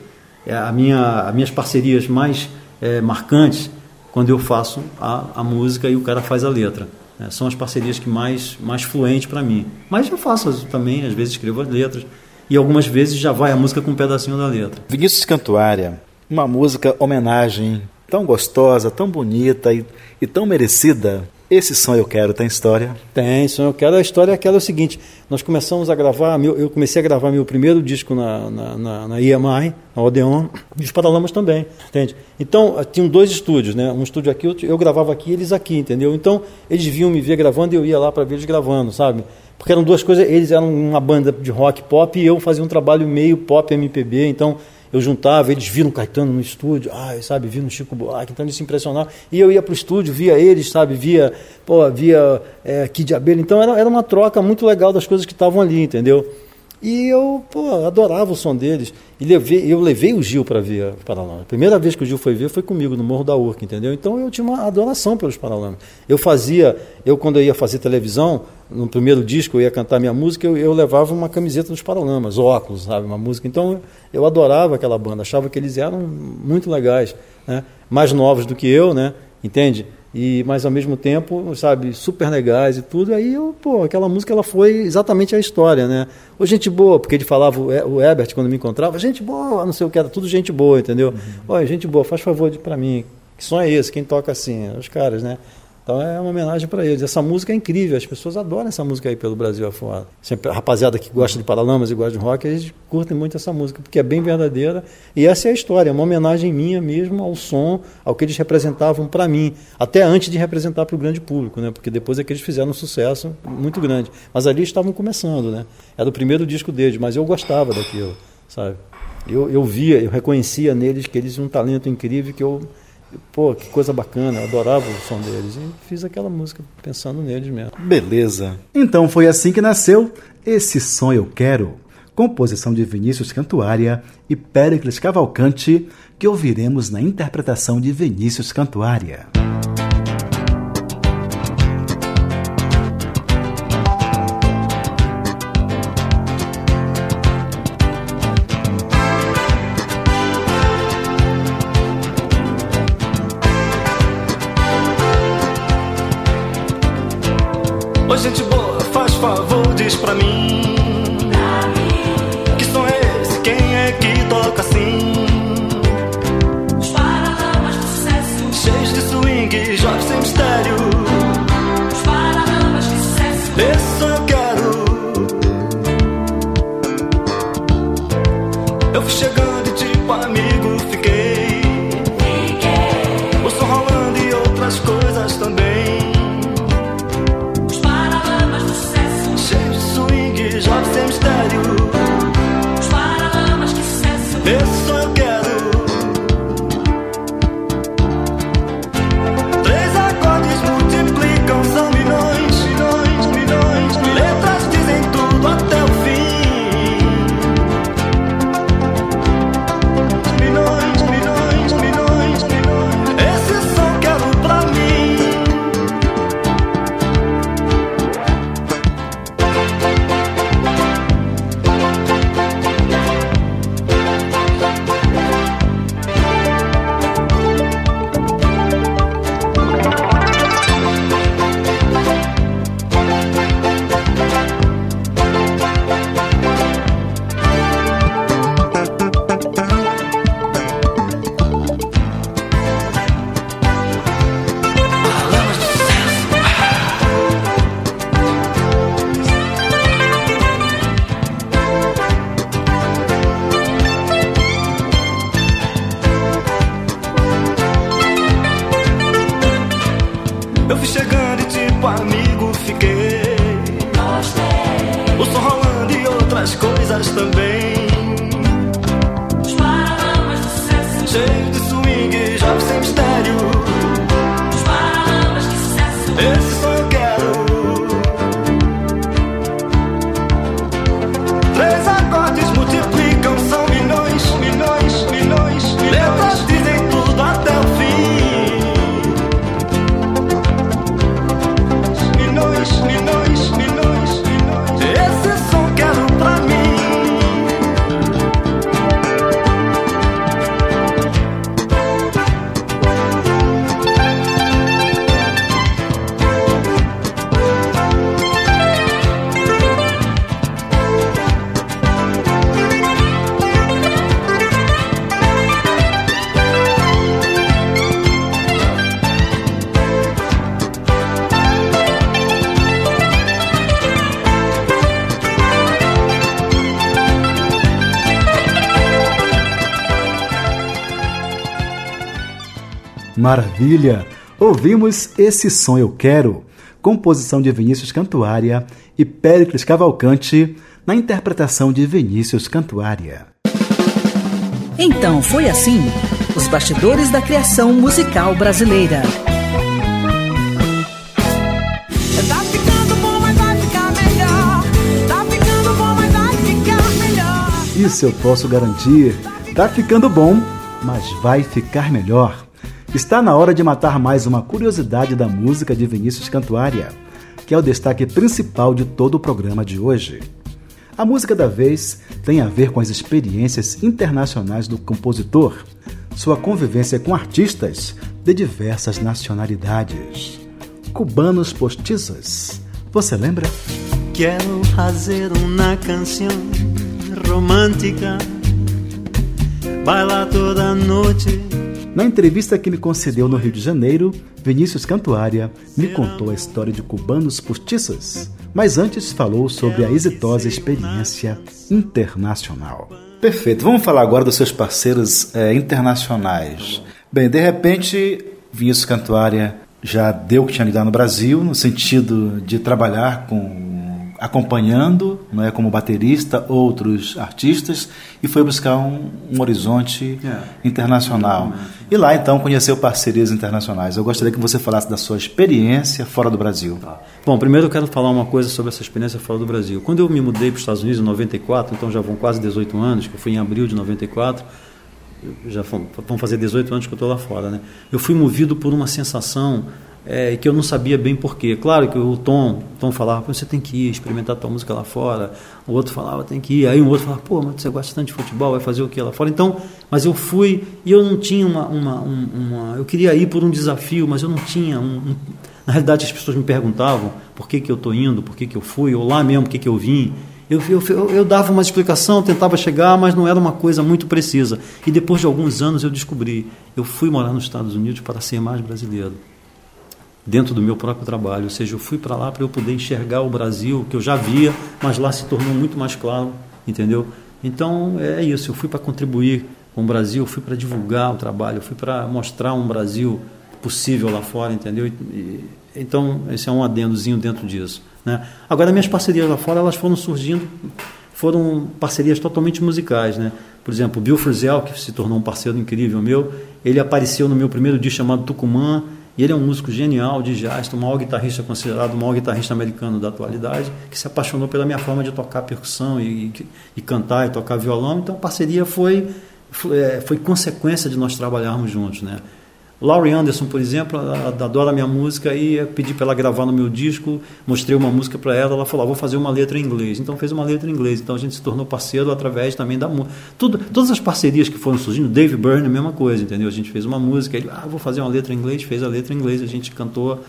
É a minha, as minhas parcerias mais é, marcantes quando eu faço a, a música e o cara faz a letra. É, são as parcerias que mais mais fluentes para mim. Mas eu faço também, às vezes escrevo as letras e algumas vezes já vai a música com um pedacinho da letra. Vinícius Cantuária, uma música homenagem tão gostosa, tão bonita e, e tão merecida. Esse som eu quero tem história. Tem, som eu quero. A história é aquela é o seguinte: nós começamos a gravar, eu comecei a gravar meu primeiro disco na, na, na, na EMI, na Odeon, e os Paralamas também, entende? Então, tinham dois estúdios, né? Um estúdio aqui, outro, eu gravava aqui, eles aqui, entendeu? Então, eles vinham me ver gravando e eu ia lá para ver eles gravando, sabe? Porque eram duas coisas, eles eram uma banda de rock pop e eu fazia um trabalho meio pop MPB, então eu juntava, eles viram Caetano no estúdio, ai, sabe, viram Chico Buarque, então eles se impressionavam. E eu ia para o estúdio, via eles, sabe, via, pô, via é, Kid Abelha. Então era, era uma troca muito legal das coisas que estavam ali, entendeu? E eu, pô, adorava o som deles. E levei, eu levei o Gil para ver Paralamas. A primeira vez que o Gil foi ver foi comigo, no Morro da Urca, entendeu? Então eu tinha uma adoração pelos Paralamas. Eu fazia, eu quando eu ia fazer televisão, no primeiro disco eu ia cantar minha música, eu, eu levava uma camiseta dos Paralamas, óculos, sabe, uma música. Então eu adorava aquela banda, achava que eles eram muito legais, né? Mais novos do que eu, né? Entende? E mas ao mesmo tempo, sabe, super legais e tudo. Aí eu, pô, aquela música ela foi exatamente a história, né? Ô, gente boa, porque ele falava o Herbert quando me encontrava, gente boa, não sei o que era, tudo gente boa, entendeu? Uhum. Olha, gente boa, faz favor de para mim. Que som é esse? Quem toca assim? Os caras, né? Então é uma homenagem para eles. Essa música é incrível, as pessoas adoram essa música aí pelo Brasil afora. Sempre, a rapaziada que gosta de Paralamas e gosta de rock, eles curtem muito essa música, porque é bem verdadeira. E essa é a história, é uma homenagem minha mesmo ao som, ao que eles representavam para mim, até antes de representar para o grande público, né? porque depois é que eles fizeram um sucesso muito grande. Mas ali estavam começando, né? Era o primeiro disco deles, mas eu gostava daquilo, sabe? Eu, eu via, eu reconhecia neles que eles tinham um talento incrível que eu pô, que coisa bacana, eu adorava o som deles. E fiz aquela música pensando neles mesmo. Beleza. Então foi assim que nasceu Esse Som Eu Quero, composição de Vinícius Cantuária e Péricles Cavalcante, que ouviremos na interpretação de Vinícius Cantuária. Maravilha! Ouvimos Esse Som Eu Quero, composição de Vinícius Cantuária e Péricles Cavalcante, na interpretação de Vinícius Cantuária. Então foi assim: os bastidores da criação musical brasileira. Tá ficando bom, mas vai ficar melhor. Tá ficando bom, mas vai ficar melhor. Isso eu posso garantir. Tá ficando bom, mas vai ficar melhor. Está na hora de matar mais uma curiosidade da música de Vinícius Cantuária, que é o destaque principal de todo o programa de hoje. A música da vez tem a ver com as experiências internacionais do compositor, sua convivência com artistas de diversas nacionalidades. Cubanos postizos. Você lembra? Quero fazer uma canção romântica, bailar toda noite. Na entrevista que me concedeu no Rio de Janeiro, Vinícius Cantuária me contou a história de cubanos postiços, mas antes falou sobre a exitosa experiência internacional. Perfeito, vamos falar agora dos seus parceiros é, internacionais. Bem, de repente, Vinícius Cantuária já deu o que tinha que dar no Brasil, no sentido de trabalhar com acompanhando, não é, como baterista, outros artistas e foi buscar um, um horizonte É. internacional. E lá então conheceu parcerias internacionais. Eu gostaria que você falasse da sua experiência fora do Brasil. Bom, primeiro eu quero falar uma coisa sobre essa experiência fora do Brasil. Quando eu me mudei para os Estados Unidos em 94, então já vão quase 18 anos, que eu fui em abril de 94, já vão fazer 18 anos que eu estou lá fora, né? Eu fui movido por uma sensação é, que eu não sabia bem porquê. Claro que o Tom, o Tom falava, "Pô, você tem que ir experimentar tua música lá fora. O outro falava, tem que ir. Aí um outro falava, pô, mas você gosta tanto de futebol, vai fazer o que lá fora? Então, mas eu fui e eu não tinha uma, uma, um- uma- eu queria ir por um desafio, mas eu não tinha um, um- na realidade as pessoas me perguntavam por que que eu estou indo, por que que eu fui, ou lá mesmo, por que que eu vim. Eu, eu, eu dava uma explicação, tentava chegar, mas não era uma coisa muito precisa. E depois de alguns anos eu descobri, eu fui morar nos Estados Unidos para ser mais brasileiro dentro do meu próprio trabalho. Ou seja, eu fui para lá para eu poder enxergar o Brasil, que eu já via, mas lá se tornou muito mais claro, entendeu? Então é isso, eu fui para contribuir com o Brasil, fui para divulgar o trabalho, fui para mostrar um Brasil possível lá fora, entendeu? E- e- então esse é um adendozinho dentro disso. Né? Agora minhas parcerias lá fora elas foram surgindo, foram parcerias totalmente musicais, né? Por exemplo, o Bill Frisell, que se tornou um parceiro incrível meu, ele apareceu no meu primeiro disco chamado Tucumã, e ele é um músico genial de jazz, o maior guitarrista considerado o maior guitarrista americano da atualidade, que se apaixonou pela minha forma de tocar percussão e, e- cantar e tocar violão. Então a parceria foi, foi, é, foi consequência de nós trabalharmos juntos, né? Laurie Anderson, por exemplo, adora minha música e pedi para ela gravar no meu disco, mostrei uma música para ela, ela falou, ah, vou fazer uma letra em inglês. Então fez uma letra em inglês. Então a gente se tornou parceiro através também da música. Todas as parcerias que foram surgindo, Dave Byrne, a mesma coisa, entendeu? A gente fez uma música, ele, ah, vou fazer uma letra em inglês, fez a letra em inglês, a gente cantou.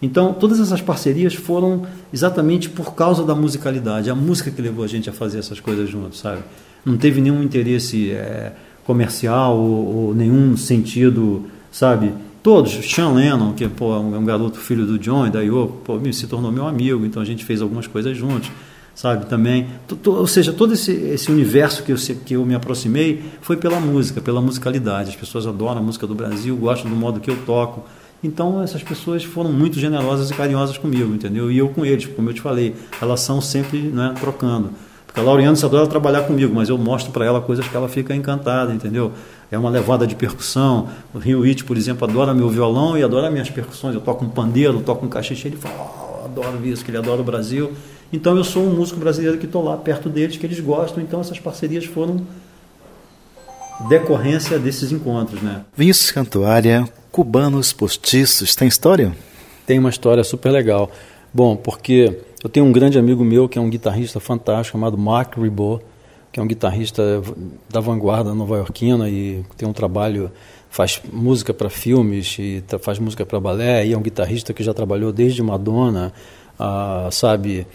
Então, todas essas parcerias foram exatamente por causa da musicalidade, a música que levou a gente a fazer essas coisas juntos, sabe? Não teve nenhum interesse eh, comercial ou, ou nenhum sentido, sabe? Todos, Sean Lennon, que pô, é um garoto filho do John e da Yoko, se tornou meu amigo, então a gente fez algumas coisas juntos, sabe? Também, ou seja, todo esse, esse universo que eu, que eu me aproximei foi pela música, pela musicalidade. As pessoas adoram a música do Brasil, gostam do modo que eu toco. Então essas pessoas foram muito generosas e carinhosas comigo, entendeu? E eu com eles, como eu te falei, elas são sempre né, trocando. Porque a Laureana adora trabalhar comigo, mas eu mostro para ela coisas que ela fica encantada, entendeu? É uma levada de percussão. O Rio It, por exemplo, adora meu violão e adora minhas percussões. Eu toco um pandeiro, toco um cachixi, ele fala, oh, adoro isso, que ele adora o Brasil. Então eu sou um músico brasileiro que estou lá perto deles, que eles gostam. Então essas parcerias foram decorrência desses encontros, né? Vinícius Cantuária, Cubanos Postiços, tem história? Tem uma história super legal. Bom, porque eu tenho um grande amigo meu que é um guitarrista fantástico chamado Mark Ribot, que é um guitarrista da vanguarda nova-iorquina e tem um trabalho, faz música para filmes e faz música para balé e é um guitarrista que já trabalhou desde Madonna, ah, sabe,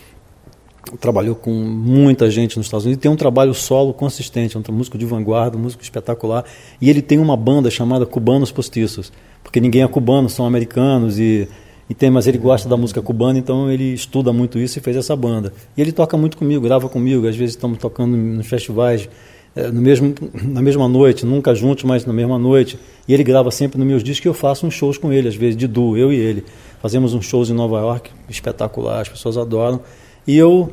trabalhou com muita gente nos Estados Unidos e tem um trabalho solo consistente, é um músico de vanguarda, um músico espetacular. E ele tem uma banda chamada Cubanos Postiços, porque ninguém é cubano, são americanos e, e tem, mas ele gosta da música cubana, então ele estuda muito isso e fez essa banda. E ele toca muito comigo, grava comigo, às vezes estamos tocando nos festivais é, no mesmo, na mesma noite, nunca juntos, mas na mesma noite. E ele grava sempre nos meus discos e eu faço uns shows com ele, às vezes, de duo, eu e ele. Fazemos uns shows em Nova York, espetacular, as pessoas adoram. E eu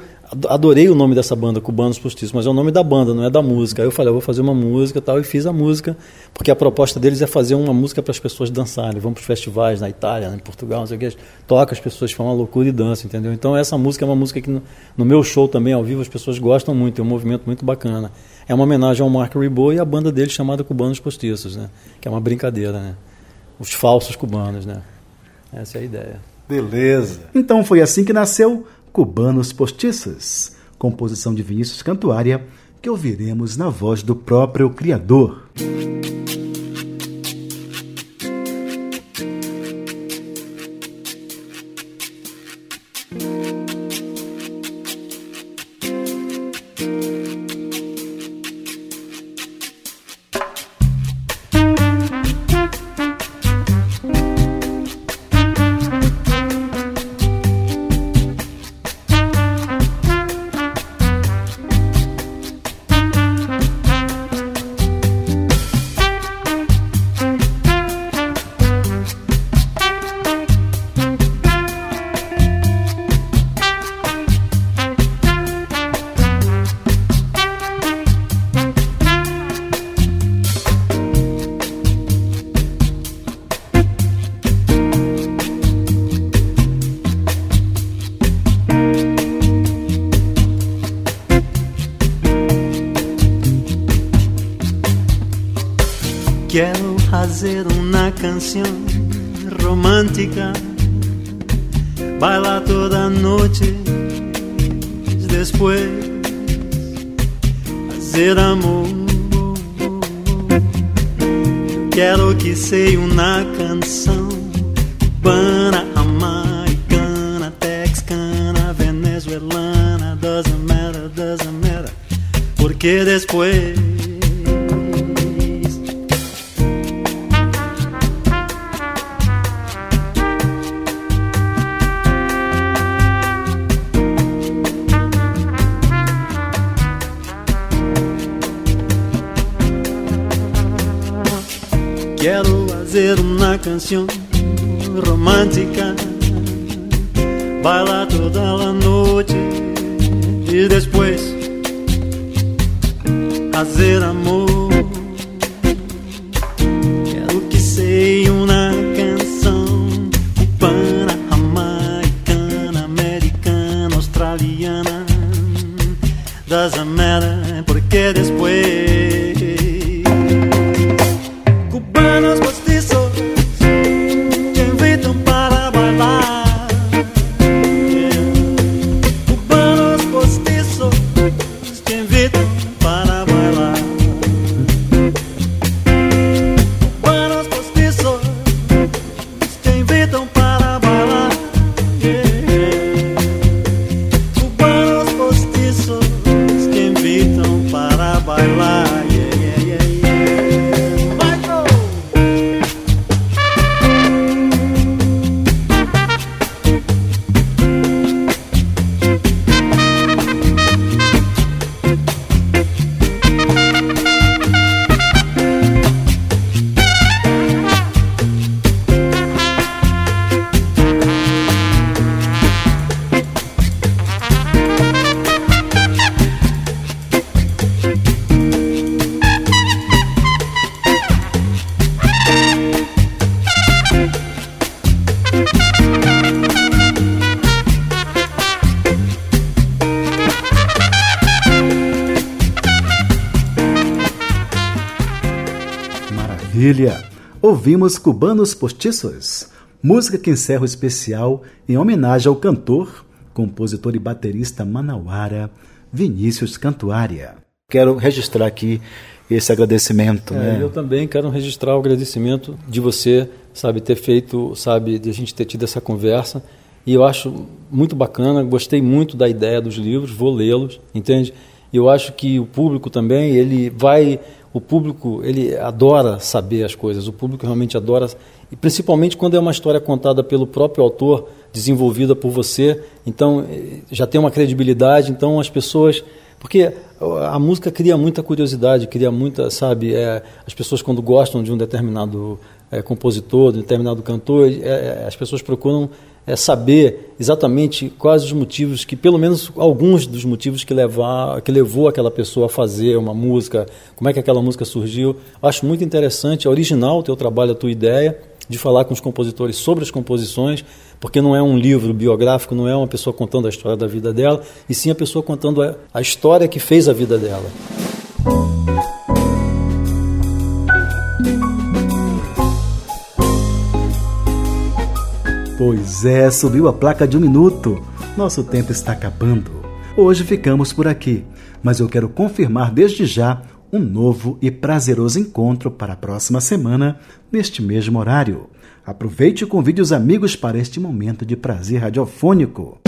adorei o nome dessa banda, Cubanos Postiços, mas é o nome da banda, não é da música. Aí eu falei, eu vou fazer uma música e tal, e fiz a música, porque a proposta deles é fazer uma música para as pessoas dançarem. Vão para os festivais na Itália, em Portugal, não sei o que, toca, as pessoas falam uma loucura e dança, entendeu? Então essa música é uma música que no, no, meu show também, ao vivo, as pessoas gostam muito, tem um movimento muito bacana. É uma homenagem ao Mark Ribot e à banda dele chamada Cubanos Postiços, né? Que é uma brincadeira, né? Os falsos cubanos, né? Essa é a ideia. Beleza. Então foi assim que nasceu Cubanos Postiços, composição de Vinícius Cantuária, que ouviremos na voz do próprio criador. Venezuelana, doesn't matter, doesn't matter, porque depois canção romântica Baila toda a noite E depois Fazer amor Maravilha! Ouvimos Cubanos Postiços, música que encerra o especial em homenagem ao cantor, compositor e baterista manauara Vinícius Cantuária. Quero registrar aqui esse agradecimento. É, né? Eu também quero registrar o agradecimento de você, sabe, ter feito, sabe, de a gente ter tido essa conversa. E eu acho muito bacana, gostei muito da ideia dos livros, vou lê-los, entende? E eu acho que o público também, ele vai o público ele adora saber as coisas, o público realmente adora, e principalmente quando é uma história contada pelo próprio autor, desenvolvida por você, então eh, já tem uma credibilidade, então as pessoas Porque a música cria muita curiosidade, cria muita, sabe, é, as pessoas quando gostam de um determinado é, compositor, de um determinado cantor, é, é as pessoas procuram é, saber exatamente quais os motivos que, pelo menos alguns dos motivos que, levar, que levou aquela pessoa a fazer uma música, como é que aquela música surgiu. Acho muito interessante, é original o teu trabalho, a tua ideia de falar com os compositores sobre as composições, porque não é um livro biográfico, não é uma pessoa contando a história da vida dela, e sim a pessoa contando a, a história que fez a vida dela. Pois é, subiu a placa de um minuto. Nosso tempo está acabando. Hoje ficamos por aqui, mas eu quero confirmar desde já um novo e prazeroso encontro para a próxima semana, neste mesmo horário. Aproveite e convide os amigos para este momento de prazer radiofônico.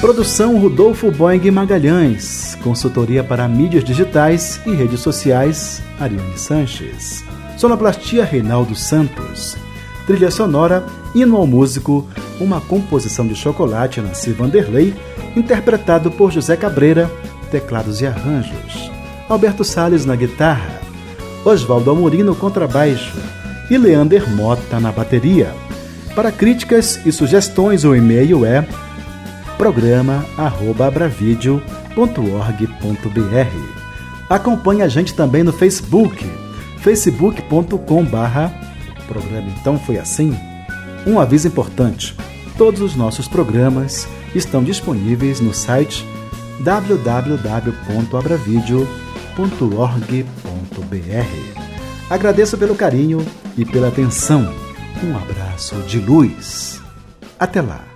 Produção Rodolfo Boing Magalhães. Consultoria para mídias digitais e redes sociais, Ariane Sanches. Sonoplastia Reinaldo Santos. Trilha sonora, hino ao músico, uma composição de chocolate Nancy Vanderlei, interpretado por José Cabreira, teclados e arranjos. Alberto Sales na guitarra, Oswaldo Amorim no contrabaixo e Leander Mota na bateria. Para críticas e sugestões, o e-mail é programa@abravideo.org.br. Acompanhe a gente também no Facebook, facebook.com/barra programa Então Foi Assim. Um aviso importante: todos os nossos programas estão disponíveis no site www.abravideo.org.br. Agradeço pelo carinho e pela atenção. Um abraço de luz. Até lá.